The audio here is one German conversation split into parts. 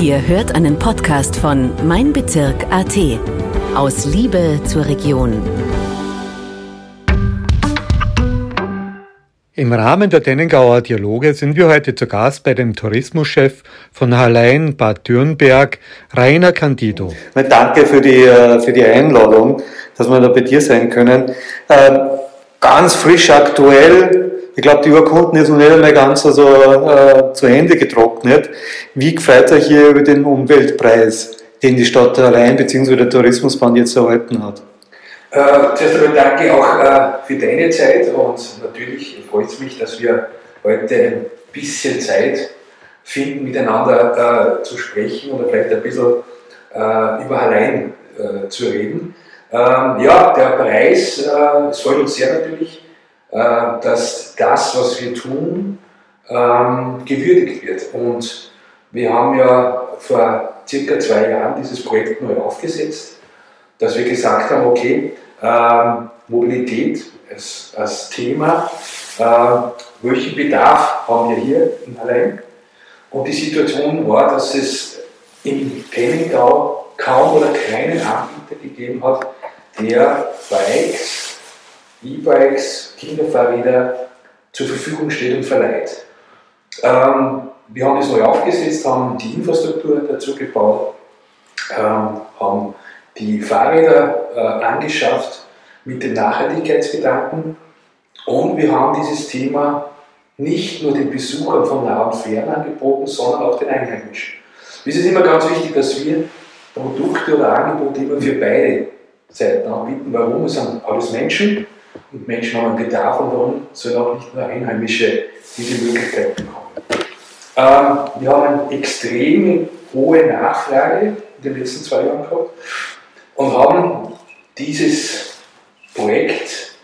Ihr hört einen Podcast von Mein Bezirk AT. Aus Liebe zur Region. Im Rahmen der Dennengauer Dialoge sind wir heute zu Gast bei dem Tourismuschef von Hallein Bad Dürnberg, Rainer Candido. Danke für die, äh, für die Einladung, dass wir da bei dir sein können. Ähm, ganz frisch aktuell, ich glaube, die Urkunden ist noch nicht einmal ganz also, äh, zu Ende getrocknet. Wie gefreut euch hier über den Umweltpreis, den die Stadt Hallein bzw. der Tourismusband jetzt erhalten hat? Äh, zuerst einmal danke auch äh, für deine Zeit und natürlich freut es mich, dass wir heute ein bisschen Zeit finden, miteinander äh, zu sprechen oder vielleicht ein bisschen äh, über allein äh, zu reden. Ähm, ja, der Preis, äh, es freut uns sehr natürlich, dass das, was wir tun, ähm, gewürdigt wird. Und wir haben ja vor circa zwei Jahren dieses Projekt neu aufgesetzt dass wir gesagt haben, okay, ähm, Mobilität als, als Thema, äh, welchen Bedarf haben wir hier in Allein? Und die Situation war, dass es im Penningau kaum oder keinen Anbieter gegeben hat, der Bikes, E-Bikes, Kinderfahrräder zur Verfügung steht und verleiht. Ähm, wir haben das neu aufgesetzt, haben die Infrastruktur dazu gebaut, ähm, haben die Fahrräder äh, angeschafft mit dem Nachhaltigkeitsgedanken und wir haben dieses Thema nicht nur den Besuchern von nah und fern angeboten, sondern auch den Einheimischen. Es ist immer ganz wichtig, dass wir Produkte oder Angebote immer für beide Seiten anbieten. Warum? Es sind alles Menschen und Menschen haben einen Bedarf und warum sollen auch nicht nur Einheimische diese Möglichkeit bekommen. Ähm, wir haben eine extrem hohe Nachfrage in den letzten zwei Jahren gehabt und haben dieses Projekt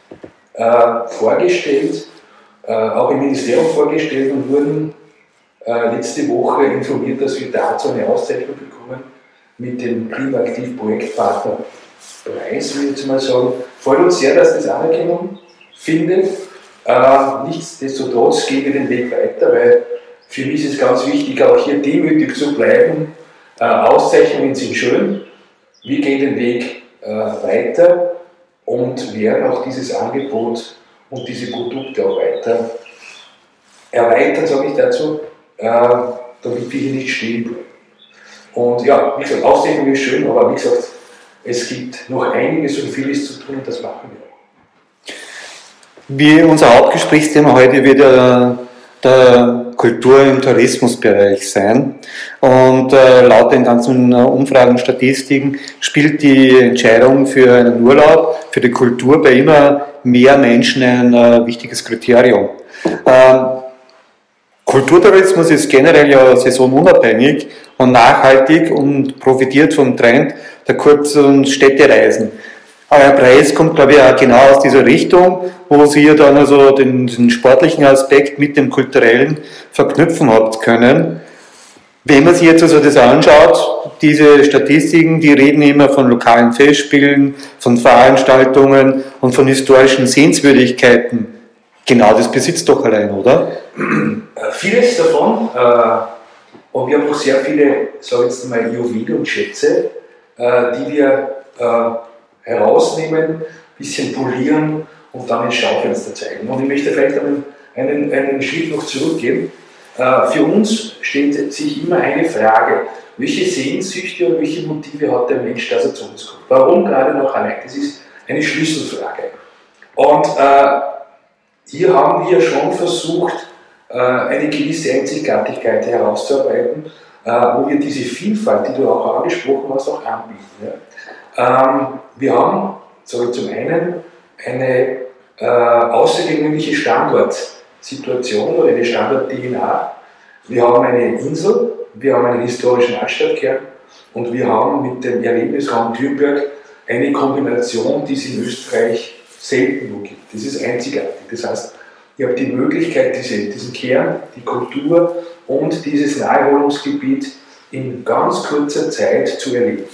äh, vorgestellt, äh, auch im Ministerium vorgestellt und wurden äh, letzte Woche informiert, dass wir dazu eine Auszeichnung bekommen mit dem Klimaaktiv Projektpartner Preis, würde ich jetzt mal sagen. Freut uns sehr, dass das Anerkennung findet. Äh, nichtsdestotrotz gehen wir den Weg weiter, weil für mich ist es ganz wichtig, auch hier demütig zu bleiben. Äh, Auszeichnungen sind schön, wir gehen den Weg äh, weiter und werden auch dieses Angebot und diese Produkte auch weiter erweitern, sage ich dazu, äh, damit wir hier nicht stehen bleiben. Und ja, wie gesagt, Ausdehnung ist schön, aber wie gesagt, es gibt noch einiges und vieles zu tun und das machen wir. Wie unser Hauptgesprächsthema heute wird ja der Kultur- im Tourismusbereich sein. Und äh, laut den ganzen Umfragen, Statistiken spielt die Entscheidung für einen Urlaub, für die Kultur bei immer mehr Menschen ein äh, wichtiges Kriterium. Ähm, Kulturtourismus ist generell ja saisonunabhängig und nachhaltig und profitiert vom Trend der kurzen Städtereisen. Euer Preis kommt, glaube ich, auch genau aus dieser Richtung, wo Sie dann also den, den sportlichen Aspekt mit dem kulturellen verknüpfen habt können. Wenn man sich jetzt also das anschaut, diese Statistiken, die reden immer von lokalen Festspielen, von Veranstaltungen und von historischen Sehenswürdigkeiten. Genau das besitzt doch allein, oder? Äh, vieles davon. Äh, und wir haben auch sehr viele, sage ich jetzt mal, Juwelen und Schätze, die wir herausnehmen, ein bisschen polieren und dann ins Schaufenster zeigen. Und ich möchte vielleicht einen, einen, einen Schritt noch zurückgehen. Äh, für uns stellt sich immer eine Frage, welche Sehnsüchte und welche Motive hat der Mensch, dass er zu uns kommt? Warum gerade noch allein? Das ist eine Schlüsselfrage. Und äh, hier haben wir schon versucht, äh, eine gewisse Einzigartigkeit herauszuarbeiten, äh, wo wir diese Vielfalt, die du auch angesprochen hast, auch anbieten. Ja? Ähm, wir haben so zum einen eine äh, außergewöhnliche Standortsituation oder eine Standort-DNA. Wir haben eine Insel, wir haben einen historischen Altstadtkern und wir haben mit dem Erlebnisraum Thürnberg eine Kombination, die es in Österreich selten nur gibt. Das ist einzigartig. Das heißt, ihr habt die Möglichkeit, diese, diesen Kern, die Kultur und dieses Naherholungsgebiet in ganz kurzer Zeit zu erleben.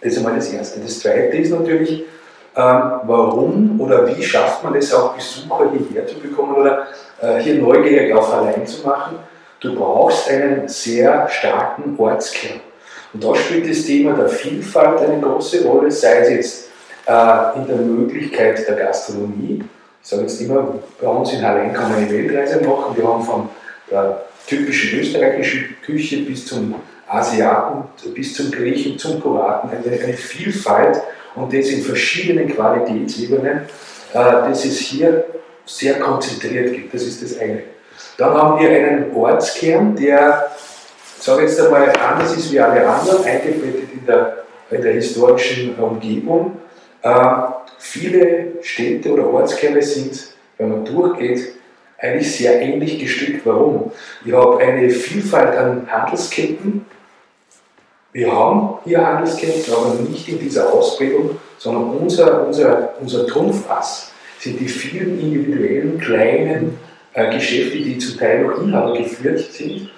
Das ist einmal das Erste. Das Zweite ist natürlich, ähm, warum oder wie schafft man es auch, Besucher hierher zu bekommen oder äh, hier neugierig auf allein zu machen. du brauchst einen sehr starken Ortskern. Und da spielt das Thema der Vielfalt eine große Rolle, sei es jetzt äh, in der Möglichkeit der Gastronomie. Ich sage jetzt immer, bei uns in Hallein kann man eine Weltreise machen. Wir haben von der typischen österreichischen Küche bis zum Asiaten, bis zum Griechen, zum Kroaten eine, eine Vielfalt und das in verschiedenen Qualitätsebenen, äh, das es hier sehr konzentriert gibt. Das ist das eine. Dann haben wir einen Ortskern, der, sage jetzt einmal, anders ist wie alle anderen, eingebettet in der, in der historischen Umgebung. Äh, viele Städte oder Ortskerne sind, wenn man durchgeht, eigentlich sehr ähnlich gestrickt. Warum? Ich habe eine Vielfalt an Handelsketten. Wir haben hier Handelsketten, aber nicht in dieser Ausprägung, sondern unser, unser, unser Trumpfass sind die vielen individuellen kleinen äh, Geschäfte, die zum Teil noch Inhaber geführt sind.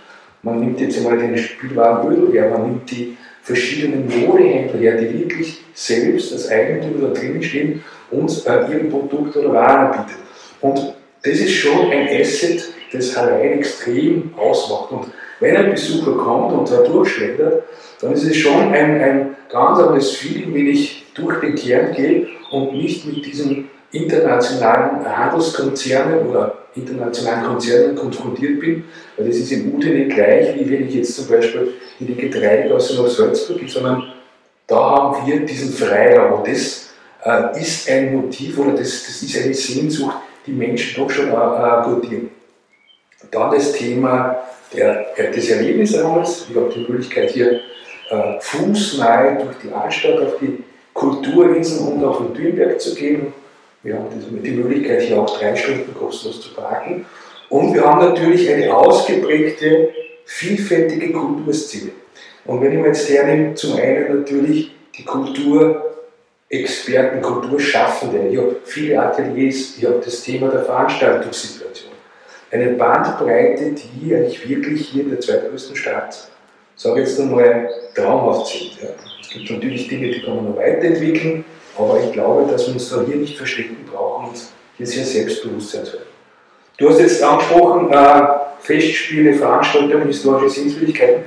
Man nimmt jetzt einmal den Spielwarenödel her, man nimmt die verschiedenen Modehändler her, die wirklich selbst als Eigentümer da drinnen stehen und äh, ihr Produkt oder Waren anbieten. Und das ist schon ein Asset, das allein extrem ausmacht. Und wenn ein Besucher kommt und da durchschlendert, dann ist es schon ein, ein ganz anderes Feeling, wenn ich durch den Kern gehe und nicht mit diesen internationalen Handelskonzernen oder internationalen Konzernen konfrontiert bin, weil das ist im Ute gleich, wie wenn ich jetzt zum Beispiel in die Getreidegasse nach Salzburg gehe, sondern da haben wir diesen Freiraum und das äh, ist ein Motiv oder das, das ist eine Sehnsucht, die Menschen doch schon äh, gutieren. Dann das Thema der, des Erlebnisraumes. Ich habe die Möglichkeit hier äh, fußnahe durch die Altstadt auf die Kulturinseln und auf den Dürnberg zu gehen wir haben die Möglichkeit, hier auch drei Stunden kostenlos zu parken. Und wir haben natürlich eine ausgeprägte, vielfältige Kulturszene. Und wenn ich mir jetzt hernehme, zum einen natürlich die Kulturexperten, Kulturschaffende. Ich habe viele Ateliers, ich habe das Thema der Veranstaltungssituation. Eine Bandbreite, die eigentlich wirklich hier in der zweitgrößten Stadt, sage ich jetzt einmal, traumhaft sind. Ja. Es gibt natürlich Dinge, die kann man noch weiterentwickeln. Aber ich glaube, dass wir uns da hier nicht verstecken brauchen und hier sehr selbstbewusst sein sollten. Du hast jetzt angesprochen, äh, Festspiele, Veranstaltungen, historische Sehenswürdigkeiten.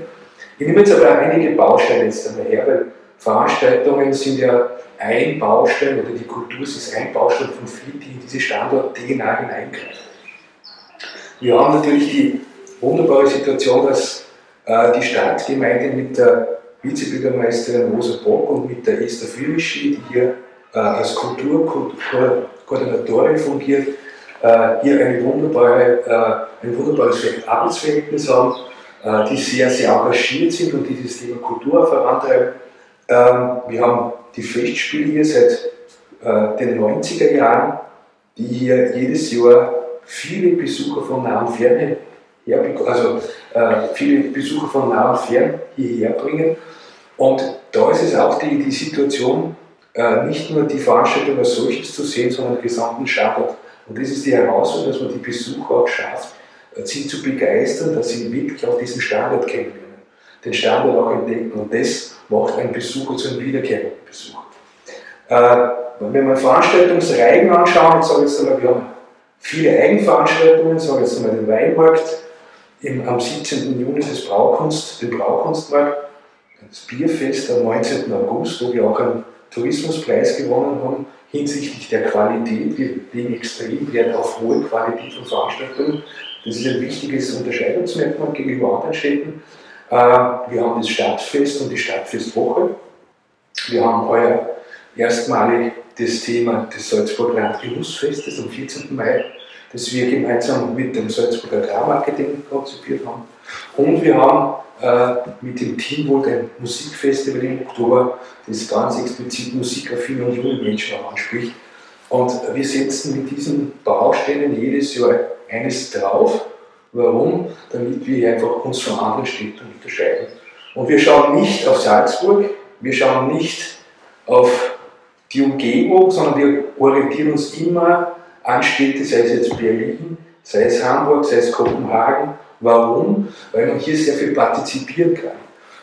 Ich nehme jetzt aber einige Bausteine jetzt einmal her, weil Veranstaltungen sind ja ein Baustein oder die Kultur ist ein Baustein von vielen, die in diese Standort-DNA hineingreifen. Wir haben natürlich die wunderbare Situation, dass äh, die Stadtgemeinde mit der Vizebürgermeisterin Rosa Bock und mit der Esther Fürischi, die hier äh, als Kulturkoordinatorin fungiert, äh, hier eine wunderbare, äh, ein wunderbares Arbeitsverhältnis haben, äh, die sehr, sehr engagiert sind und die das Thema Kultur vorantreiben. Ähm, wir haben die Festspiele hier seit äh, den 90er Jahren, die hier jedes Jahr viele Besucher von nah und fern her, also äh, viele Besucher von nah und fern hierher bringen. Und da ist es auch die, die Situation, äh, nicht nur die Veranstaltung als solches zu sehen, sondern den gesamten Standort. Und das ist die Herausforderung, dass man die Besucher auch schafft, sie zu begeistern, dass sie wirklich auch diesen Standort kennenlernen, den Standort auch entdecken. Und das macht einen Besucher zu einem wiederkehrenden Besuch. Äh, wenn wir Veranstaltungsreihen anschauen, ich sage jetzt einmal, wir haben viele Eigenveranstaltungen, ich sage jetzt einmal den Weinmarkt, im, am 17. Juni das Braukunst, den Braukunstmarkt, das Bierfest am 19. August, wo wir auch einen Tourismuspreis gewonnen haben hinsichtlich der Qualität. Wir legen extrem Wert auf hohe Qualität von Veranstaltungen. Das ist ein wichtiges Unterscheidungsmerkmal gegenüber anderen Städten. Äh, wir haben das Stadtfest und die Stadtfestwoche. Wir haben heuer erstmalig das Thema des Salzburger Landgenussfestes am 14. Mai, das wir gemeinsam mit dem Salzburger Agrarmarketing konzipiert haben. Und wir haben äh, mit dem Teamwork ein Musikfestival im Oktober, das ganz explizit musikaffine und junge Menschen anspricht. Und wir setzen mit diesen Bausteinen jedes Jahr eines drauf. Warum? Damit wir einfach uns von anderen Städten unterscheiden. Und wir schauen nicht auf Salzburg, wir schauen nicht auf die Umgebung, sondern wir orientieren uns immer an Städte, sei es jetzt Berlin, sei es Hamburg, sei es Kopenhagen Warum? Weil man hier sehr viel partizipieren kann.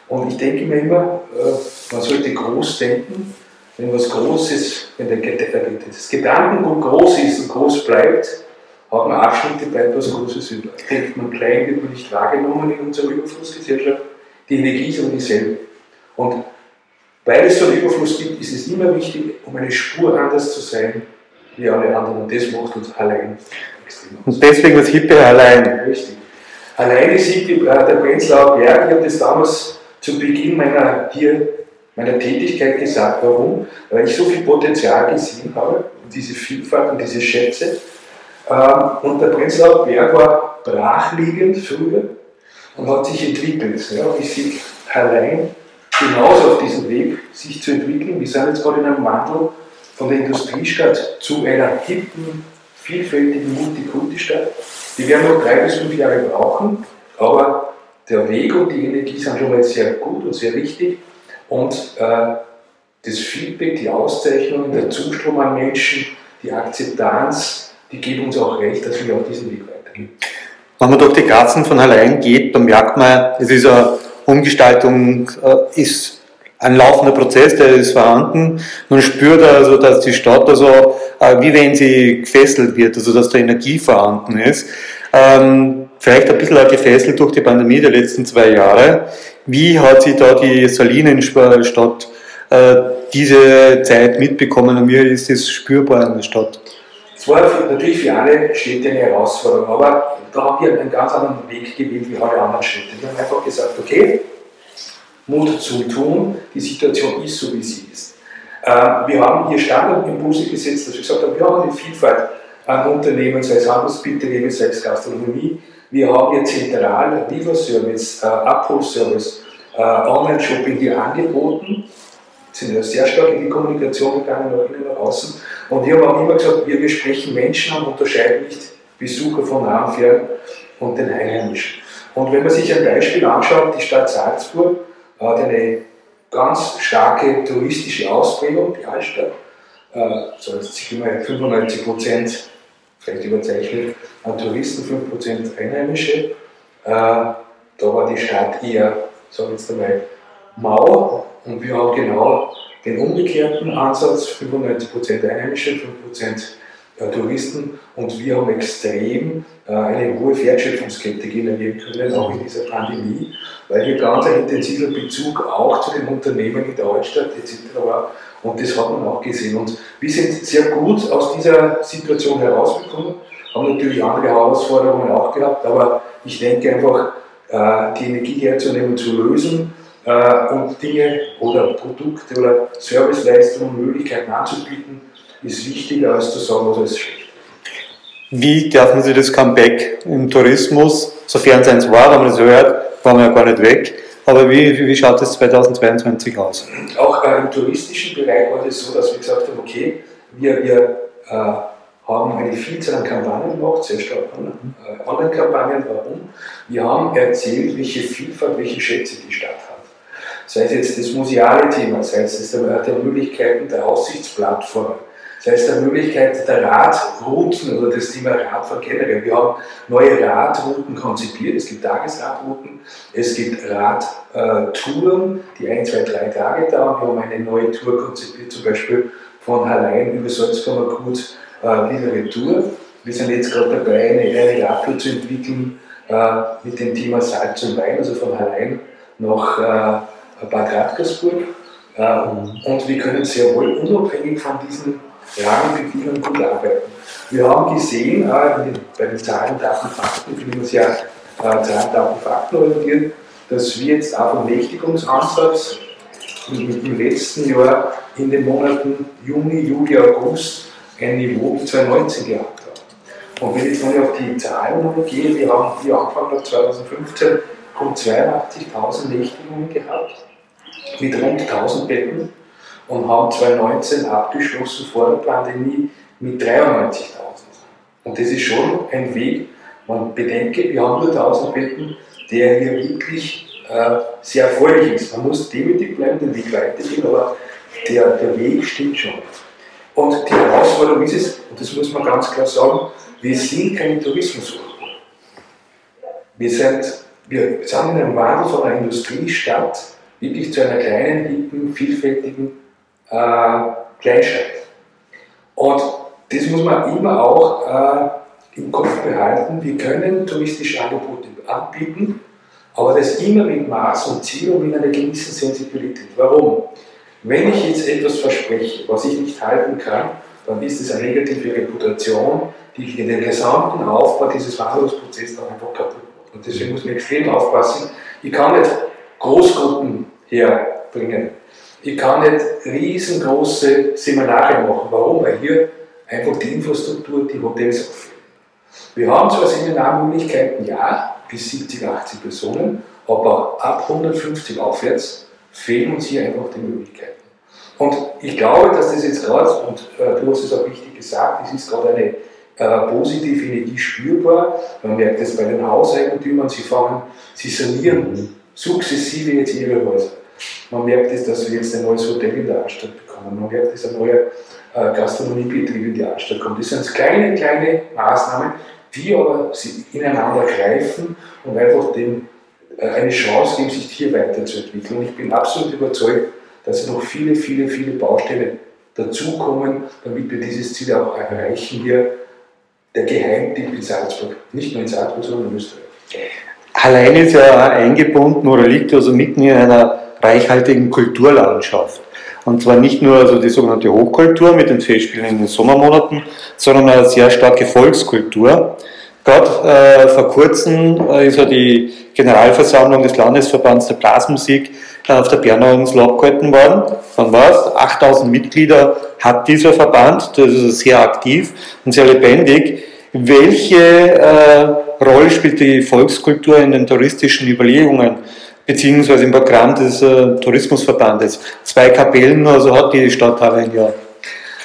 Und ich denke mir immer, äh, man sollte groß denken. Wenn was groß ist, wenn das Gedankengut groß ist und groß bleibt, hat man Abschnitte bei etwas Großes über. Denkt man klein, wird man nicht wahrgenommen in unserer Überflussgesellschaft. Die Energie ist aber dieselbe. Und weil es so einen Überfluss gibt, ist es immer wichtig, um eine Spur anders zu sein wie alle anderen. Und das macht uns allein extrem aus. Und deswegen das Hippe allein. Richtig. Alleine sieht die, äh, der Prenzlauer Berg, ich habe das damals zu Beginn meiner, hier, meiner Tätigkeit gesagt. Warum? Weil ich so viel Potenzial gesehen habe, diese Vielfalt und diese Schätze. Ähm, und der Prenzlauer Berg war brachliegend früher und hat sich entwickelt. Ja, ich sehe allein genauso auf diesem Weg, sich zu entwickeln. Wir sind jetzt gerade in einem Wandel von der Industriestadt zu einer hippen, vielfältigen Multikulti-Stadt. Die werden noch drei bis fünf Jahre brauchen, aber der Weg und die Energie sind schon mal sehr gut und sehr wichtig. Und äh, das Feedback, die Auszeichnungen, der Zustrom an Menschen, die Akzeptanz, die geben uns auch recht, dass wir auf diesen Weg weitergehen. Wenn man durch die Gassen von allein geht, dann merkt man, es ist eine Umgestaltung, äh, ist ein laufender Prozess, der ist vorhanden. Man spürt also, dass die Stadt also, wie wenn sie gefesselt wird, also dass da Energie vorhanden ist. Ähm, vielleicht ein bisschen gefesselt durch die Pandemie der letzten zwei Jahre. Wie hat sich da die Salinenstadt äh, diese Zeit mitbekommen und wie ist das spürbar in der Stadt? Es war natürlich für alle Städte eine Herausforderung, aber da haben wir einen ganz anderen Weg gewählt wie alle anderen Städte. Wir haben einfach gesagt, okay, Mut zum Tun, die Situation ist so, wie sie ist. Äh, wir haben hier Standardimpulse gesetzt, dass wir gesagt haben, wir haben eine Vielfalt an Unternehmen, sei es Handelsbetriebe, sei es Gastronomie. Wir haben hier zentral Lieferservice, äh, Abholservice, äh, Online-Shopping hier angeboten sind ja sehr stark in die Kommunikation gegangen, nach innen nach außen. Und wir haben auch immer gesagt, wir, wir sprechen Menschen an, unterscheiden nicht Besucher von nah und und den Einheimischen. Und wenn man sich ein Beispiel anschaut, die Stadt Salzburg hat eine ganz starke touristische Ausprägung, die Altstadt. Äh, jetzt immer 95 Prozent, vielleicht überzeichnet, an Touristen, 5 Prozent Einheimische. Äh, da war die Stadt eher, sagen wir jetzt einmal, mau und wir haben genau den umgekehrten Ansatz, 95% Einheimische, 5% Touristen und wir haben extrem äh, eine hohe Wertschöpfungskette generieren können, auch in dieser Pandemie, weil hier ganz ein intensiver Bezug auch zu den Unternehmen in der Altstadt etc. war und das hat man auch gesehen. Und wir sind sehr gut aus dieser Situation herausgekommen, haben natürlich andere Herausforderungen auch gehabt, aber ich denke einfach, äh, die Energie herzunehmen, zu lösen, äh, und Dinge oder Produkte oder Serviceleistungen, Möglichkeiten anzubieten, ist wichtiger als zu sagen, was ist schlecht. Wie dürfen Sie das Comeback im Tourismus, sofern es eins war, wenn man das hört, waren wir ja gar nicht weg, aber wie, wie schaut es 2022 aus? Auch äh, im touristischen Bereich war es so, dass wir gesagt haben, okay, wir, wir äh, haben eine Vielzahl an Kampagnen gemacht, sehr stark äh, Online-Kampagnen. Warum? Wir haben erzählt, welche Vielfalt, welche Schätze die Stadt hat sei es jetzt das museale Thema, sei es der, der Möglichkeiten der Aussichtsplattformen, sei es der Möglichkeit der Radrouten oder das Thema Radfahren generell. Wir haben neue Radrouten konzipiert, es gibt Tagesradrouten, es gibt Radtouren, die ein, zwei, drei Tage dauern. Wir haben eine neue Tour konzipiert, zum Beispiel von Hallein über Salzkammergut äh, wieder Retour. Wir sind jetzt gerade dabei, eine, eine Radtour zu entwickeln äh, mit dem Thema Salz und Wein, also von Hallein nach äh, Bad Radkersburg. Und wir können sehr wohl unabhängig von diesen Rahmenbedingungen gut arbeiten. Wir haben gesehen, äh, bei den Zahlen, Daten, Fakten, wir uns ja äh, Zahlen, Daten, Fakten orientiert, dass wir jetzt auch vom Nächtigungsansatz im letzten Jahr in den Monaten Juni, Juli, August ein Niveau wie 2019 gehabt haben. Und wenn ich jetzt mal auf die Zahlen gehe, wir haben hier angefangen 2015 rund 82.000 Nächtigungen gehabt mit rund 1000 Betten und haben 2019 abgeschlossen vor der Pandemie mit 93.000. Und das ist schon ein Weg, man bedenke, wir haben nur 1000 Betten, der hier wirklich äh, sehr erfreulich ist. Man muss demütig bleiben, den Weg weitergehen, aber der, der Weg stimmt schon. Und die Herausforderung ist es, und das muss man ganz klar sagen, wir sind kein Tourismus. Wir sind, wir sind in einem Wandel von einer Industriestadt wirklich zu einer kleinen, hippen, vielfältigen äh, Kleinstadt. Und das muss man immer auch äh, im Kopf behalten, wir können touristische Angebote anbieten, aber das immer mit Maß und Ziel und mit einer gewissen Sensibilität. Warum? Wenn ich jetzt etwas verspreche, was ich nicht halten kann, dann ist es eine negative Reputation, die den gesamten Aufbau dieses Verhandlungsprozesses dann einfach kaputt macht. Und deswegen muss man extrem aufpassen. Ich kann nicht Großgruppen herbringen. Ich kann nicht riesengroße Seminare machen. Warum? Weil hier einfach die Infrastruktur, die Hotels auffüllen. Wir haben zwar Seminarmöglichkeiten, ja, bis 70, 80 Personen, aber ab 150 aufwärts fehlen uns hier einfach die Möglichkeiten. Und ich glaube, dass das jetzt gerade, und äh, du hast es auch richtig gesagt, es ist gerade eine äh, positive Energie spürbar. Man merkt es bei den Hauseigentümern, sie fangen, sie sanieren sukzessive jetzt ihre Häuser. Man merkt es, dass wir jetzt ein neues Hotel in der Altstadt bekommen. Man merkt, dass ein neuer äh, Gastronomiebetrieb in die Altstadt kommt. Das sind kleine, kleine Maßnahmen, die aber ineinander greifen und einfach dem äh, eine Chance geben, sich hier weiterzuentwickeln. Und ich bin absolut überzeugt, dass noch viele, viele, viele Baustellen dazukommen, damit wir dieses Ziel auch erreichen hier, der Geheimtipp in Salzburg. Nicht nur in Salzburg, sondern in Österreich. Allein ist ja eingebunden oder liegt also mitten in einer reichhaltigen Kulturlandschaft. Und zwar nicht nur also die sogenannte Hochkultur mit den Festspielen in den Sommermonaten, sondern eine sehr starke Volkskultur. Gerade äh, vor kurzem äh, ist ja die Generalversammlung des Landesverbands der Blasmusik äh, auf der Bernauer ins Lob gehalten worden. War es? 8000 Mitglieder hat dieser Verband, das ist sehr aktiv und sehr lebendig. Welche äh, Rolle spielt die Volkskultur in den touristischen Überlegungen? Beziehungsweise im Programm des äh, Tourismusverbandes. Zwei Kapellen, also hat die Stadt Halle ja.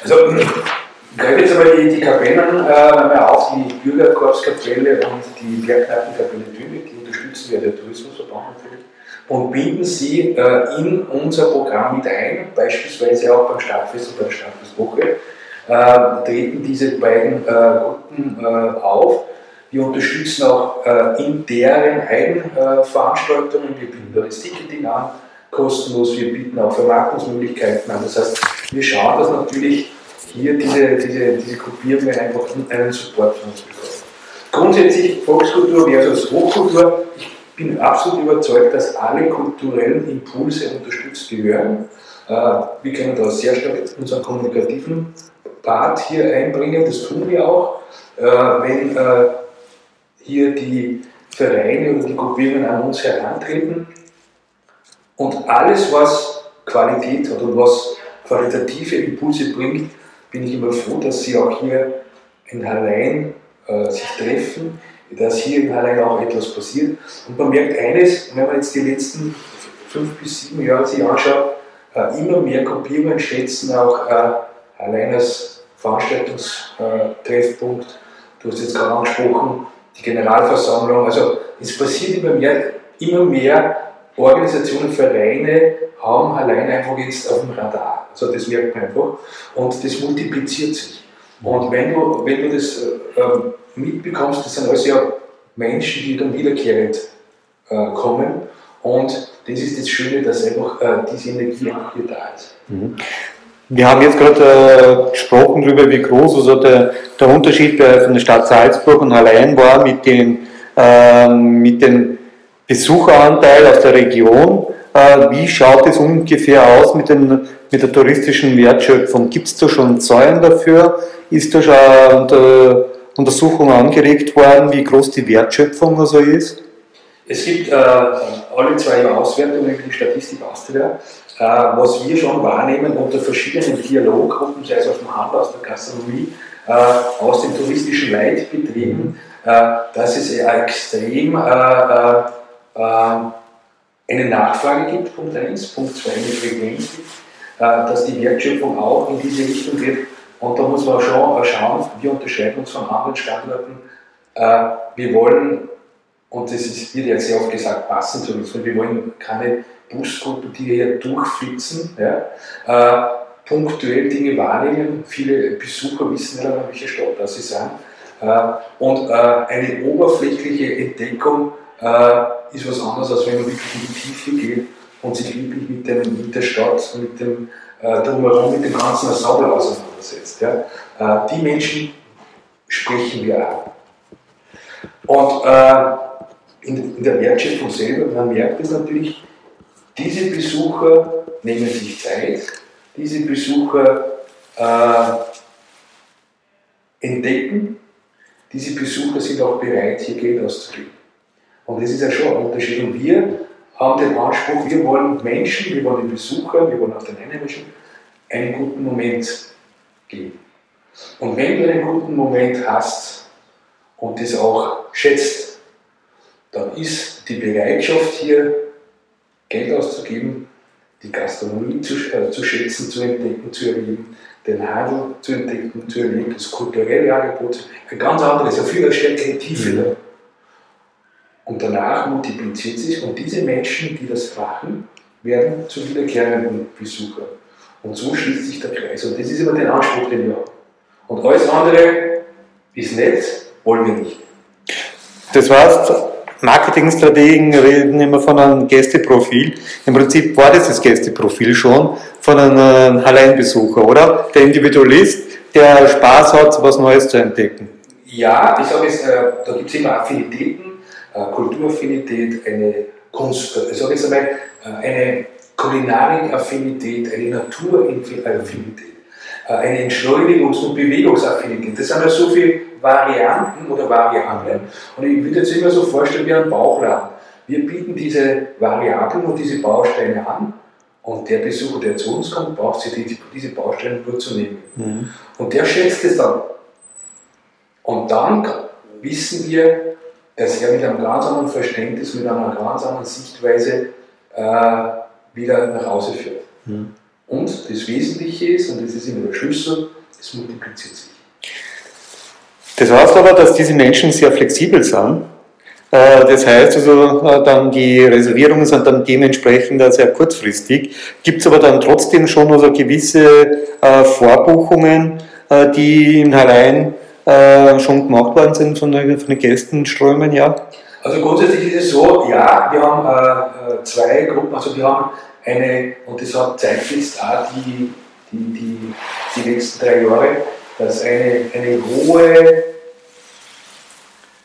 Also, ich greife jetzt aber die, die Kapellen äh, auf, die Bürgerkorpskapelle und die Bergkneipenkapelle Dünwig, die unterstützen wir der Tourismusverband natürlich, und binden sie äh, in unser Programm mit ein, beispielsweise auch beim Stadtfest und bei der Stadtfestwoche, äh, treten diese beiden äh, Gruppen äh, auf wir unterstützen auch äh, in deren Eigenveranstaltungen. wir bieten das Ticketing an, kostenlos. Wir bieten auch Vermarktungsmöglichkeiten an. Das heißt, wir schauen, dass natürlich hier diese, diese, diese Gruppierungen einfach einen Support von uns bekommen. Grundsätzlich Volkskultur versus Hochkultur. Ich bin absolut überzeugt, dass alle kulturellen Impulse unterstützt gehören. Äh, wir können da sehr stark unseren kommunikativen Part hier einbringen, das tun wir auch. Äh, wenn äh, hier die Vereine oder die Gruppierungen an uns herantreten. Und alles, was Qualität hat und was qualitative Impulse bringt, bin ich immer froh, dass sie auch hier in Hallein äh, sich treffen, dass hier in Hallein auch etwas passiert. Und man merkt eines, wenn man jetzt die letzten fünf bis sieben Jahre sich anschaut, äh, immer mehr Gruppierungen schätzen auch äh, Hallein als Veranstaltungstreffpunkt. du hast jetzt gerade angesprochen, die Generalversammlung. Also es passiert immer mehr, immer mehr Organisationen, Vereine haben allein einfach jetzt auf dem Radar. Also das merkt man einfach. Und das multipliziert sich. Und wenn du, wenn du das äh, ähm, mitbekommst, das sind alles ja Menschen, die dann wiederkehrend äh, kommen. Und das ist das Schöne, dass einfach äh, diese Energie auch hier da ist. Mhm. Wir haben jetzt gerade äh, gesprochen darüber, wie groß also der, der Unterschied von der Stadt Salzburg und allein war mit, den, äh, mit dem Besucheranteil aus der Region. Äh, wie schaut es ungefähr aus mit, den, mit der touristischen Wertschöpfung? Gibt es da schon Zahlen dafür? Ist da schon äh, Untersuchung angeregt worden, wie groß die Wertschöpfung also ist? Es gibt äh, alle zwei Auswertungen in Statistik Austria was wir schon wahrnehmen unter verschiedenen Dialoggruppen, sei es aus dem Handel, aus der Gastronomie, äh, aus den touristischen Leitbetrieben, äh, dass es extrem eine Nachfrage gibt, Punkt 1, Punkt 2 eine Frequenz gibt, dass die Wertschöpfung auch in diese Richtung geht. Und da muss man schon schauen, wir unterscheiden uns von anderen. Wir wollen, und das wird ja sehr oft gesagt, passen zu uns, wir wollen keine Busgruppen, die hier durchflitzen, ja, äh, punktuell Dinge wahrnehmen. Viele Besucher wissen ja, welche Stadt das sind. Äh, und äh, eine oberflächliche Entdeckung äh, ist was anderes, als wenn man wirklich in die Tiefe geht und sich wirklich mit, dem, mit der Stadt, mit dem äh, Drumherum, mit dem ganzen Ensemble auseinandersetzt. Ja. Äh, die Menschen sprechen wir an. Und in, in, der Wertschöpfung selber, man merkt es natürlich, diese Besucher nehmen sich Zeit, diese Besucher äh, entdecken, diese Besucher sind auch bereit, hier Geld auszugeben. Und das ist ja schon ein Unterschied. Und wir haben den Anspruch, wir wollen Menschen, wir wollen den Besuchern, wir wollen auch den Einheimischen einen guten Moment geben. Und wenn du einen guten Moment hast und das auch schätzt, dann ist die Bereitschaft hier, Geld auszugeben, die Gastronomie zu, äh, zu schätzen, zu entdecken, zu erleben, den Handel zu entdecken, zu erleben, das kulturelle Angebot, ein ganz anderes, ein viel stärkere Tiefe. Mhm. Und danach multipliziert sich und diese Menschen, die das machen, werden zu wiederkehrenden Besuchern. Und so schließt sich der Kreis. Und das ist immer der Anspruch, den wir haben. Und alles andere ist nett, wollen wir nicht. Das heißt, Marketingstrategen reden immer von einem Gästeprofil. Im Prinzip war das das Gästeprofil schon von einem Alleinbesucher, oder? Der Individualist, der Spaß hat, was Neues zu entdecken. Ja, ich sage es, äh, da gibt es immer Affinitäten, äh, Kulturaffinität, eine Kunst, ich sage jetzt einmal, äh, eine Kulinarik-Affinität, eine Naturaffinität. Äh, eine Entschleunigungs- und Bewegungsaffinität. Das sind ja so viele Varianten oder Variablen. Und ich würde jetzt immer so vorstellen wie ein Bauchladen. Wir bieten diese Variablen und diese Bausteine an und der Besucher, der zu uns kommt, braucht sich diese Bausteine nur zu nehmen. Mhm. Und der schätzt es dann. Und dann wissen wir, dass er mit einem ganz anderen Verständnis, mit einer ganz anderen Sichtweise äh, wieder nach Hause führt. Mhm. Und das Wesentliche ist, und das ist immer der Schlüssel, es multipliziert sich. Das heißt aber, dass diese Menschen sehr flexibel sind. Äh, das heißt also, äh, dann die Reservierungen sind dann dementsprechend sehr kurzfristig. Gibt es aber dann trotzdem schon also gewisse äh, Vorbuchungen, die in Hallein schon gemacht worden sind von den, von den Gästenströmen, ja? Also grundsätzlich ist es so, ja, wir haben zwei Gruppen, also wir haben eine, und das hat zeigt jetzt auch die, die, die, die letzten drei Jahre, dass eine, eine hohe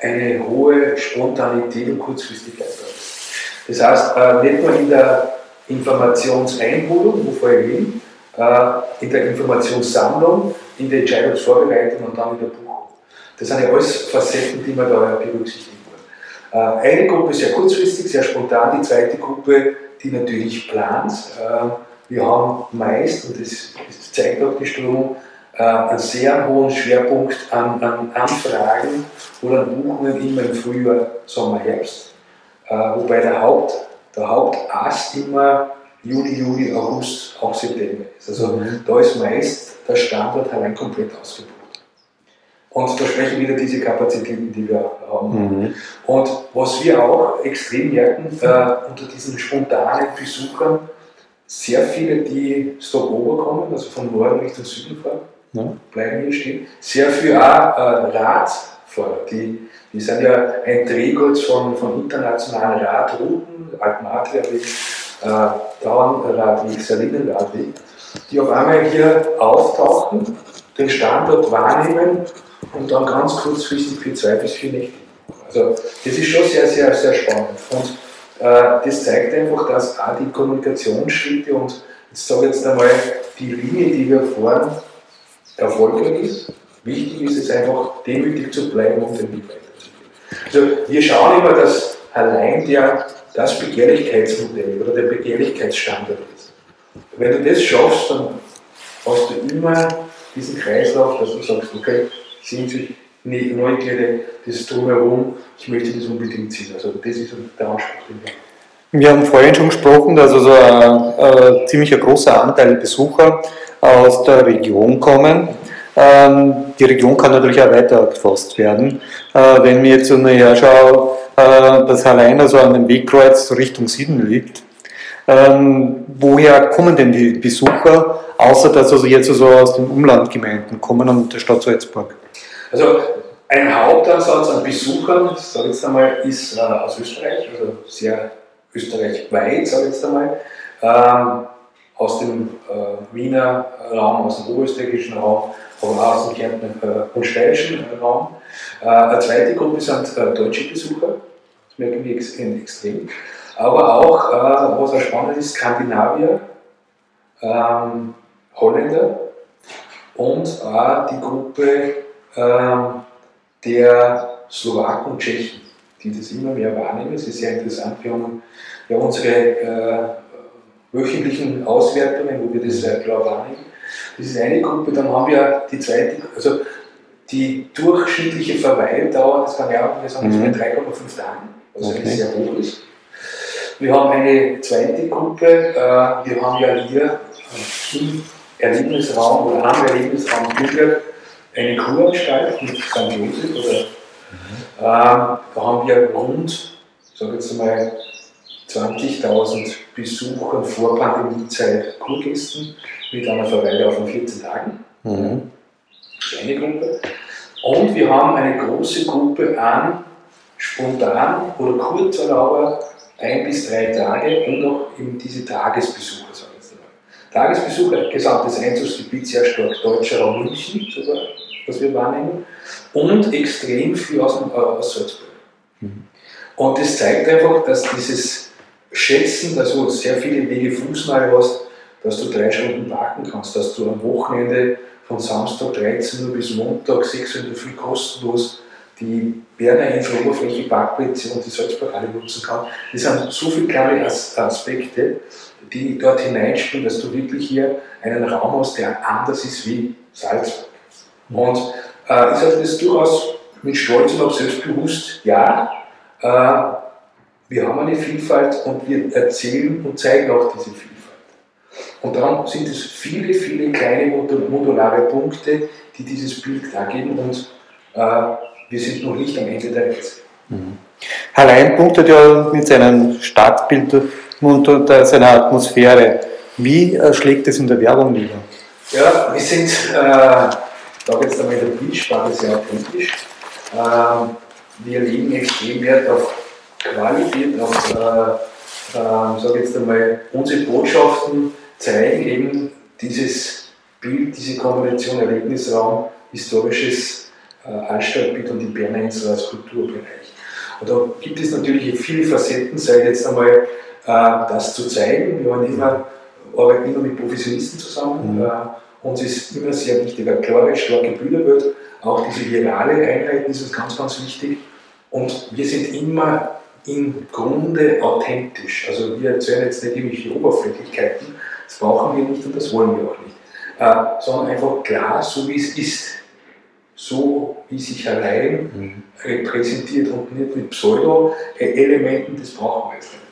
eine hohe Spontanität und Kurzfristigkeit da ist. Das heißt, äh, nicht nur in der Informationseinholung, wo vorher hin, äh, in der Informationssammlung, in der Entscheidungsvorbereitung und dann in der Buchung. Das sind ja alles Facetten, die man da berücksichtigen muss. Äh, eine Gruppe sehr kurzfristig, sehr spontan, die zweite Gruppe die natürlich plant. Ähm, wir haben meist, und das, das zeigt auch die Strömung, äh, einen sehr hohen Schwerpunkt an, an Anfragen oder an Buchungen immer im Frühjahr, Sommer, Herbst. Äh, wobei der, Haupt, der Hauptast immer Juli, Juli, August, auch September ist. Also mhm. da ist meist der Standort allein komplett ausgebucht. Und da sprechen wieder diese Kapazitäten, die wir haben. Mhm. Und was wir auch extrem merken, äh, unter diesen spontanen Besuchern, sehr viele, die Stopover kommen, also von Norden Richtung Süden fahren, ja. bleiben hier stehen. Sehr viele auch äh, Radfahrer, die, die sind ja ein Drehkreuz von, von internationalen Radrouten, Altmatria-Weg, äh, Dauernradweg, Salinenradweg, die auf einmal hier auftauchen, den Standort wahrnehmen und dann ganz kurzfristig für zwei bis vier Nächte. Also das ist schon sehr, sehr, sehr spannend. Und äh, das zeigt einfach, dass auch die Kommunikationsschritte und jetzt sage ich jetzt einmal, die Linie, die wir fahren, erfolgreich ist. Wichtig ist es einfach, demütig zu bleiben und den Weg weiterzugehen. Also wir schauen immer, dass allein der, das Begehrlichkeitsmodell oder der Begehrlichkeitsstandard ist. Wenn du das schaffst, dann hast du immer diesen Kreislauf, dass du sagst, okay, Sehnsüchtig, Neugierde, das Drumherum, ich möchte das unbedingt sehen. Also das ist der Anspruch, wir haben. Wir vorhin schon gesprochen, dass also ein, ein ziemlich großer Anteil Besucher aus der Region kommen. Ähm, die Region kann natürlich auch weiter gefasst werden. Äh, wenn mir jetzt näher schaue, äh, dass allein also an dem Wegkreuz Richtung Süden liegt, ähm, woher kommen denn die Besucher, außer dass also jetzt also aus den Umlandgemeinden kommen und der Stadt Salzburg? Also ein Hauptansatz an Besuchern, sage ich jetzt einmal, ist äh, aus Österreich, also sehr österreichweit, sage ich jetzt einmal, ähm, aus dem äh, Wiener Raum, aus dem oberösterreichischen Raum, aber auch aus dem Kärntner und steirischen Raum. Eine zweite Gruppe sind deutsche Besucher, das merken wir extrem. Aber auch, was auch spannend ist, Skandinavier, ähm, Holländer und auch die Gruppe der Slowaken und Tschechen, die das immer mehr wahrnehmen. Es ist sehr interessant. Wir haben ja unsere äh, wöchentlichen Auswertungen, wo wir das sehr klar wahrnehmen. Das ist eine Gruppe, dann haben wir die zweite, also die durchschnittliche Verweildauer, das kann ja auch, wir sagen, mhm. bei 3,5 Tagen, was okay. sehr hoch ist. Wir haben eine zweite Gruppe, äh, wir haben ja hier im Erlebnisraum oder am Erlebnisraum Bürger eine Kuranstalt mit St. Josef. Oder, ähm, da haben wir rund, ich sage jetzt mal, 20.000 Besuchern vor Pandemiezeit Kurgästen mit einer Verweildauer von 14 Tagen. Mhm. Eine Gruppe. Und wir haben eine große Gruppe an spontan oder Kurzurlauber, ein bis drei Tage und noch eben diese Tagesbesucher. Tagesbesucher, gesamtes Einzugsgebiet sehr stark deutscher Raum München, sogar, was wir wahrnehmen, und extrem viel aus, äh, aus Salzburg. Mhm. Und das zeigt einfach, dass dieses Schätzen, dass du sehr viele Wege fußnahe hast, dass du drei Stunden parken kannst, dass du am Wochenende von Samstag 13 Uhr bis Montag 6 Uhr viel kostenlos die Berner Insel Oberfläche Parkplätze und die Salzburg alle nutzen kann. Das sind so viele kleine Aspekte, die dort hineinspielen, dass du wirklich hier einen Raum hast, der anders ist wie Salzburg. Und äh, ich sage das durchaus mit Stolz und auch selbstbewusst, ja, äh, wir haben eine Vielfalt und wir erzählen und zeigen auch diese Vielfalt. Und darum sind es viele, viele kleine modulare Punkte, die dieses Bild dargeben und äh, wir sind noch nicht am Ende der Reise. Mhm. Herr Lein punktet ja mit seinem Stadtbild und unter seiner Atmosphäre. Wie äh, schlägt es in der Werbung nieder? Ja, wir sind, äh, da jetzt einmal in der Bildsprache sehr authentisch. Äh, wir legen extrem Wert auf Qualität, auf, äh, äh, sage jetzt einmal, unsere Botschaften zeigen eben dieses Bild, diese Kombination Erlebnisraum, historisches äh, Anstaltbild und die Berner Insel als Kulturbereich. Und da gibt es natürlich viele Facetten, sei jetzt einmal äh, das zu zeigen. Wir immer, arbeiten immer mit Professionisten zusammen. Mhm. Äh, uns ist immer sehr wichtig, eine klare, starke Bilderwelt. Auch diese virale Einheiten ist uns ganz, ganz wichtig. Und wir sind immer im Grunde authentisch. Also wir erzählen jetzt nicht irgendwelche Oberflächlichkeiten, das brauchen wir nicht und das wollen wir auch nicht. Äh, sondern einfach klar, so wie es ist. So wie sich allein mhm. repräsentiert und nicht mit Pseudo-Elementen, das brauchen wir jetzt nicht.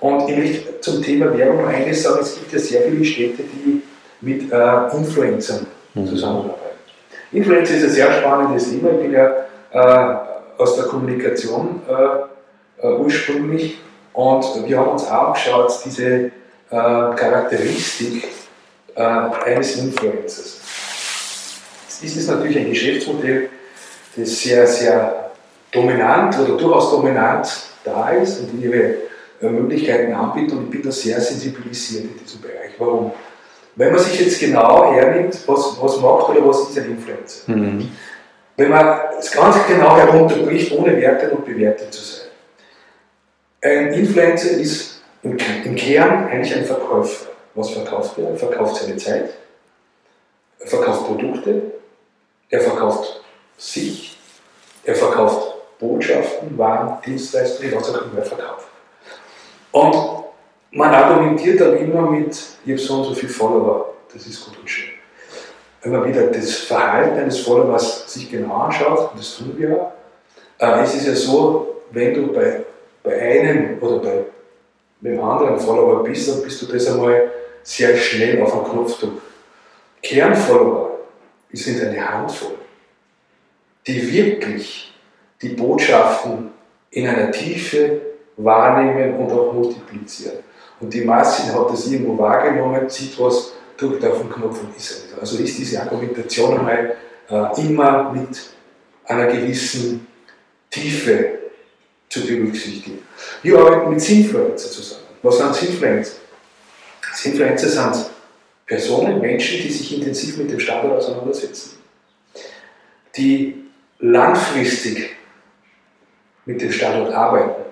Und ich möchte zum Thema Werbung eines sagen, es gibt ja sehr viele Städte, die mit äh, Influencern mhm. zusammenarbeiten. Influencer ist ein sehr spannendes Thema. Ich bin ja äh, aus der Kommunikation äh, äh ursprünglich und wir haben uns auch angeschaut, diese äh, Charakteristik äh, eines Influencers. Es ist natürlich ein Geschäftsmodell, das sehr, sehr dominant oder durchaus dominant da ist und ihre Möglichkeiten anbieten und ich bin da sehr sensibilisiert in diesem Bereich. Warum? Wenn man sich jetzt genau hernimmt, was, was macht oder was ist ein Influencer? Mhm. Wenn man es ganz genau herunterbricht, ohne wertet und bewertet zu sein. Ein Influencer ist im, im Kern eigentlich ein Verkäufer. Was verkauft er? Er verkauft seine Zeit, er verkauft Produkte, er verkauft sich, er verkauft Botschaften, Waren, Dienstleistungen, was auch immer er verkauft. Und man argumentiert dann immer mit, ich habe so und so viele Follower, das ist gut und schön. Wenn man wieder das Verhalten eines Followers sich genau anschaut, und das tun wir ja, äh, ist es ja so, wenn du bei, bei einem oder bei einem anderen Follower bist, dann bist du das einmal sehr schnell auf den Knopfdruck. Kernfollower sind eine Handvoll, die wirklich die Botschaften in einer Tiefe wahrnehmen und auch multiplizieren. Und die Masse hat das irgendwo wahrgenommen, sieht was, drückt auf den Knopf und ist es. Also ist diese Argumentation einmal äh, immer mit einer gewissen Tiefe zu berücksichtigen. Wir arbeiten mit Sinfluencer zusammen. Was sind Sinfluencer? Sinfluencer sind Personen, Menschen, die sich intensiv mit dem Standort auseinandersetzen, die langfristig mit dem Standort arbeiten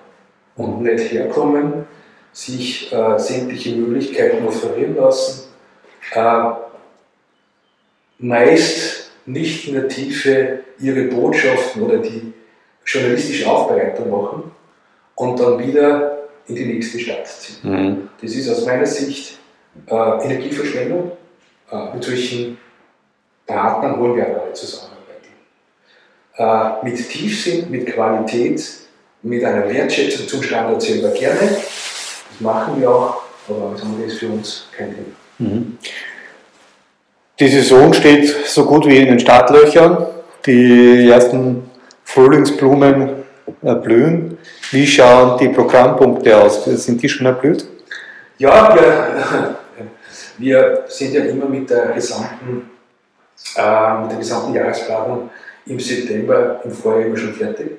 und nicht herkommen, sich äh, sämtliche Möglichkeiten offerieren lassen, äh, meist nicht in der Tiefe ihre Botschaften oder die journalistische Aufbereitung machen und dann wieder in die nächste Stadt ziehen. Mhm. Das ist aus meiner Sicht äh, Energieverschwendung. Äh, mit solchen Partnern wollen wir alle zusammenarbeiten. Äh, mit Tiefsinn, mit Qualität, mit einer Wertschätzung zum Standort selber gerne. Das machen wir auch, aber das ist für uns kein Thema. Mhm. Die Saison steht so gut wie in den Startlöchern. Die ersten Frühlingsblumen blühen. Wie schauen die Programmpunkte aus? Sind die schon erblüht? Ja, wir, wir sind ja immer mit der gesamten, äh, mit der gesamten Jahresplanung im September im Vorjahr immer schon fertig.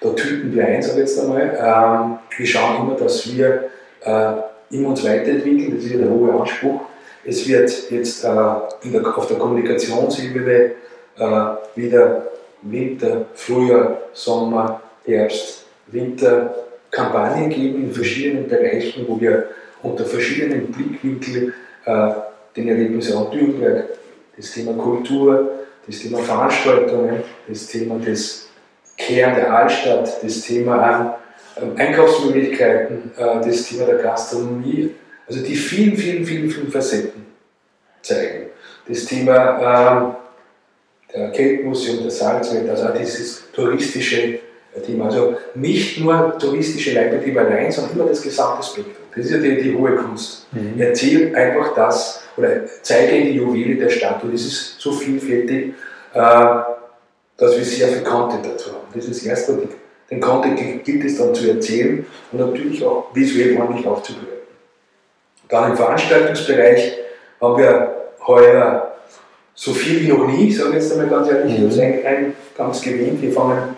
Da tüten wir ein, sage jetzt einmal. Ähm, wir schauen immer, dass wir äh, immer uns weiterentwickeln, das ist ja der hohe Anspruch. Es wird jetzt äh, der, auf der Kommunikationsebene äh, wieder Winter, Frühjahr, Sommer, Herbst, Winter Kampagnen geben in verschiedenen Bereichen, wo wir unter verschiedenen Blickwinkeln den Erlebnisraum Dürnberg, das Thema Kultur, das Thema Veranstaltungen, das Thema des Kern der Altstadt, das Thema ähm, Einkaufsmöglichkeiten, äh, das Thema der Gastronomie, also die vielen, vielen, vielen, vielen Facetten zeigen. Das Thema äh, der Keltmuseum, der Salzwelt, also dieses touristische Thema. Also nicht nur touristische Leihbetriebe allein, sondern immer das gesamte Spektrum. Das ist ja die, die hohe Kunst. Mhm. Erzähl einfach das oder zeige die Juwele der Stadt und es ist so vielfältig, äh, dass wir sehr viel Content dazu haben. Das ist das Erste. Den Content gilt es dann zu erzählen und natürlich auch visuell ordentlich aufzubereiten. Dann im Veranstaltungsbereich haben wir heuer so viel wie noch nie, sage ich jetzt einmal ganz ehrlich, ich habe es eigentlich ganz gewähnt. Wir fangen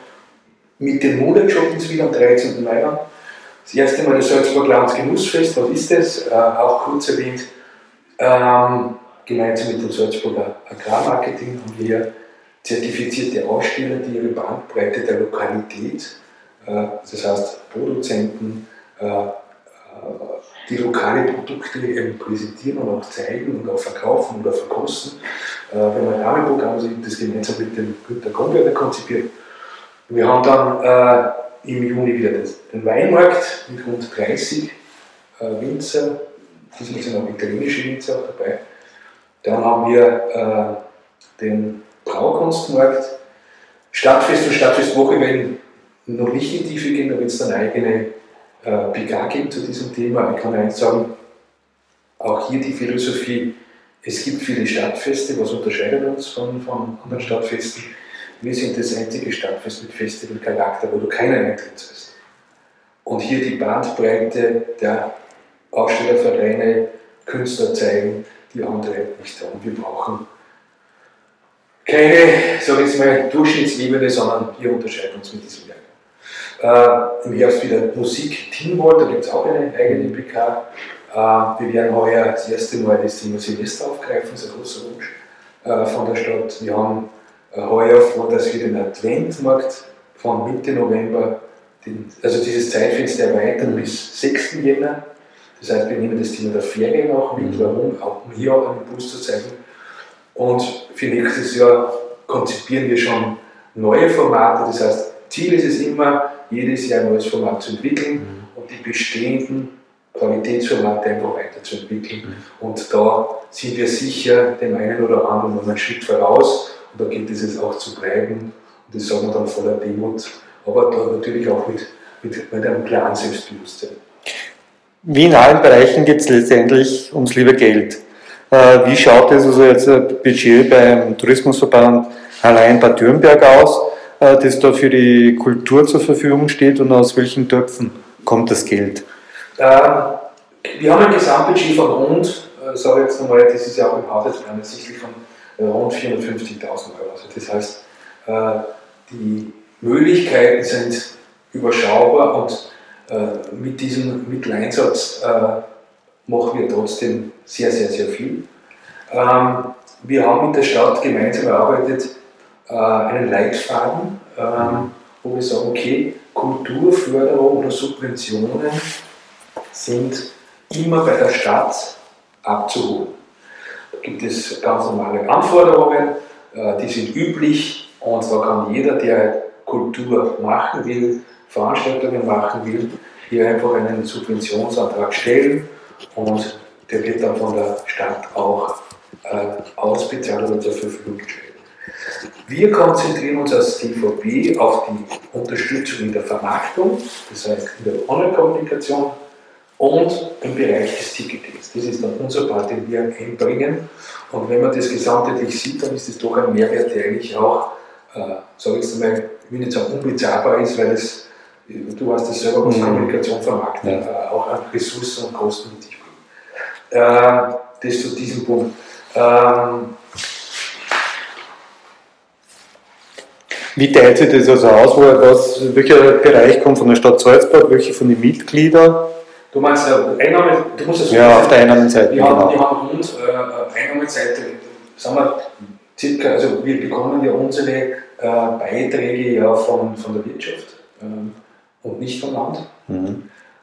mit den Monatschottens wieder am 13. Mai an. Das erste Mal das Salzburg Lands Genussfest, was ist das? Äh, auch kurz erwähnt, ähm, gemeinsam mit dem Salzburger Agrarmarketing haben wir zertifizierte Aussteller, die ihre Bandbreite der Lokalität, äh, das heißt Produzenten, äh, äh die lokale Produkte eben präsentieren und auch zeigen und auch verkaufen oder verkosten. Äh, haben ein Rahmenprogramm, das gemeinsam mit dem Günter Gomberger konzipiert wir haben dann äh, im Juni wieder den Weinmarkt mit rund 30 äh, Winzer, diesmal sind auch italienische Winzer auch dabei. Dann haben wir äh, den Braukunstmarkt, Stadtfest und Stadtfestwoche werden noch nicht in die Tiefe gehen, da wird es dann eigene äh, PK geben zu diesem Thema. Ich kann eins sagen, auch hier die Philosophie, es gibt viele Stadtfeste, was unterscheidet uns von, von anderen Stadtfesten? Wir sind das einzige Stadtfest mit Festivalcharakter, wo du keinen Eintritt hast. Und hier die Bandbreite der Ausstellervereine, Künstler zeigen, die andere nicht haben. Wir brauchen keine, sage ich mal, Durchschnittsebene, sondern wir unterscheiden uns mit diesem Werk. Äh, Im Herbst wieder Musik Teamworld, da gibt es auch eine eigene PK. Äh, wir werden heuer das erste Mal das Thema Silvester aufgreifen, das ist ein großer Wunsch äh, von der Stadt. Wir haben heuer vor, dass wir den Adventmarkt von Mitte November, den, also dieses Zeitfenster erweitern bis 6. Jänner. Das heißt, wir nehmen das Thema der Ferien auch mit, mhm. warum, auch um hier auch einen Impuls zu zeigen. Und für nächstes Jahr konzipieren wir schon neue Formate. Das heißt, Ziel ist es immer, jedes Jahr ein neues Format zu entwickeln mhm. und die bestehenden Qualitätsformate einfach weiterzuentwickeln. Mhm. Und da sind wir sicher dem einen oder anderen noch einen Schritt voraus und da gilt es jetzt auch zu bleiben. Und das sagen wir dann voller Demut, aber da natürlich auch mit, mit, mit einem klaren Selbstbewusstsein. Wie in allen Bereichen geht es letztendlich ums liebe Geld. Äh, wie schaut es also jetzt ein Budget beim Tourismusverband allein Bad Dürnberg aus, äh, das da für die Kultur zur Verfügung steht und aus welchen Töpfen kommt das Geld? Ähm, wir haben ein Gesamtbudget von rund, äh, sage ich jetzt nochmal, das ist ja auch im Haushaltsplan ersichtlich, von rund 450.000 Euro. Also das heißt, äh, die Möglichkeiten sind überschaubar und äh, mit diesem Mitteleinsatz äh, machen wir trotzdem sehr, sehr, sehr viel. Ähm, wir haben mit der Stadt gemeinsam erarbeitet, äh, einen Leitfaden, ähm, wo wir sagen, okay, Kulturförderung oder Subventionen sind immer bei der Stadt abzuholen. Da gibt es ganz normale Anforderungen, äh, die sind üblich und da kann jeder, der Kultur machen will, Veranstaltungen machen will, hier einfach einen Subventionsantrag stellen und der wird dann von der Stadt auch äh, ausbezahlt oder zur Verfügung gestellt. Wir konzentrieren uns als DVB auf die Unterstützung in der Vermarktung, das heißt in der Online-Kommunikation und im Bereich des Ticketings. Das ist dann unser Part, den wir einbringen. Und wenn man das gesamtheitlich sieht, dann ist es doch ein Mehrwert, der eigentlich auch, äh, sage ich jetzt einmal, ich will nicht sagen unbezahlbar ist, weil es, du hast das selber, was mhm. Kommunikation vermarkten, ja. äh, auch an Ressourcen und Kosten mit sich bringt. Äh, das zu diesem Punkt. Ähm, Wie teilt sich das also aus? Wo, was, welcher Bereich kommt von der Stadt Salzburg, welche von den Mitgliedern? Du meinst äh, Einnahme, du musst das Ja, auf der Einnahmenseite. Wir, genau. haben, wir haben rund äh, Einnahmeseite, sagen wir, circa, also wir bekommen ja unsere äh, Beiträge ja von, von der Wirtschaft ähm, und nicht vom Land. Mhm.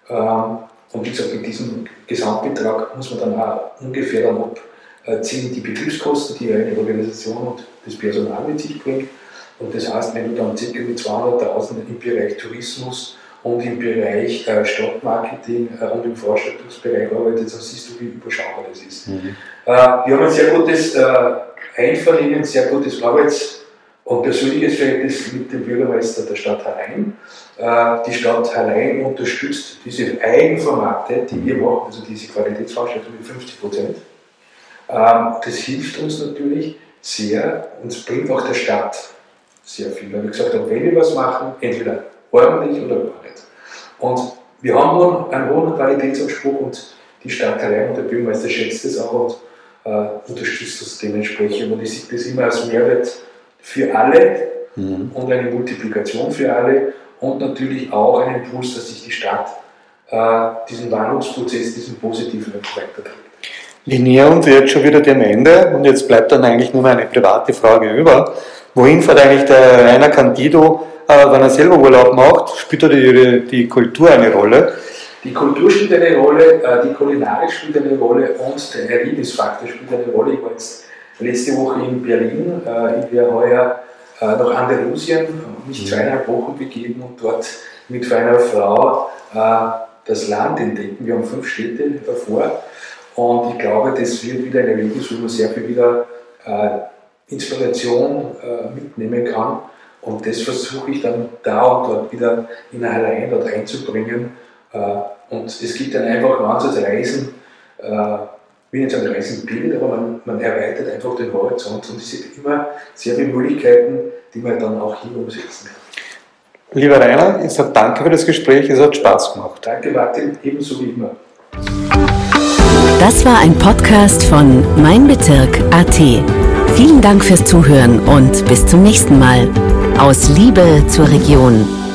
Ähm, und wie gesagt, mit diesem Gesamtbetrag muss man dann auch ungefähr dann abziehen die Betriebskosten, die eine Organisation und das Personal mit sich bringt. Und das heißt, wenn du dann ca. mit 200.000 im Bereich Tourismus und im Bereich äh, Stadtmarketing äh, und im Vorstellungsbereich arbeitest, dann siehst du, wie überschaubar das ist. Mhm. Äh, wir haben ein sehr gutes äh, Einvernehmen, sehr gutes Arbeits- und persönliches Verhältnis mit dem Bürgermeister der Stadt Hallein. Äh, die Stadt Hallein unterstützt diese Eigenformate, die wir machen, also diese Qualitätsveranstaltung mit 50 Prozent. Ähm, das hilft uns natürlich sehr und bringt auch der Stadt sehr viel. Weil wir gesagt haben, wenn wir was machen, entweder ordentlich oder gar nicht. Und wir haben nun einen hohen Qualitätsanspruch und die Stadt Hallein und der Bürgermeister schätzt das auch und äh, unterstützt das dementsprechend. Und ich sehe das immer als Mehrwert für alle mhm. und eine Multiplikation für alle und natürlich auch einen Impuls, dass sich die Stadt äh, diesen Wandlungsprozess, diesen positiven weiterträgt. Wir nähern uns jetzt schon wieder dem Ende und jetzt bleibt dann eigentlich nur eine private Frage über. Wohin fährt eigentlich der Rainer Candido, äh, wenn er selber Urlaub macht? Spielt da die, die Kultur eine Rolle? Die Kultur spielt eine Rolle, äh, die Kulinarik spielt eine Rolle und der Erlebnisfaktor spielt eine Rolle. Ich war jetzt letzte Woche in Berlin, äh, ich werde heuer äh, nach Andalusien, mich mhm. zweieinhalb Wochen begeben und dort mit meiner Frau äh, das Land entdecken. Wir haben fünf Städte davor und ich glaube, das wird wieder ein Erlebnis, wo man sehr viel wieder äh, Inspiration äh, mitnehmen kann. Und das versuche ich dann da und dort wieder in eine Hallein dort einzubringen. Und es gibt dann einfach ganzes Reisen, wie nicht sagen Reisen bildet, aber man, man, erweitert einfach den Horizont und es gibt immer sehr viele Möglichkeiten, die man dann auch hier umsetzen kann. Lieber Rainer, ich sage danke für das Gespräch, es hat Spaß gemacht. Danke Martin, ebenso wie immer. Das war ein Podcast von Mein Bezirk AT. Vielen Dank fürs Zuhören und bis zum nächsten Mal. Aus Liebe zur Region.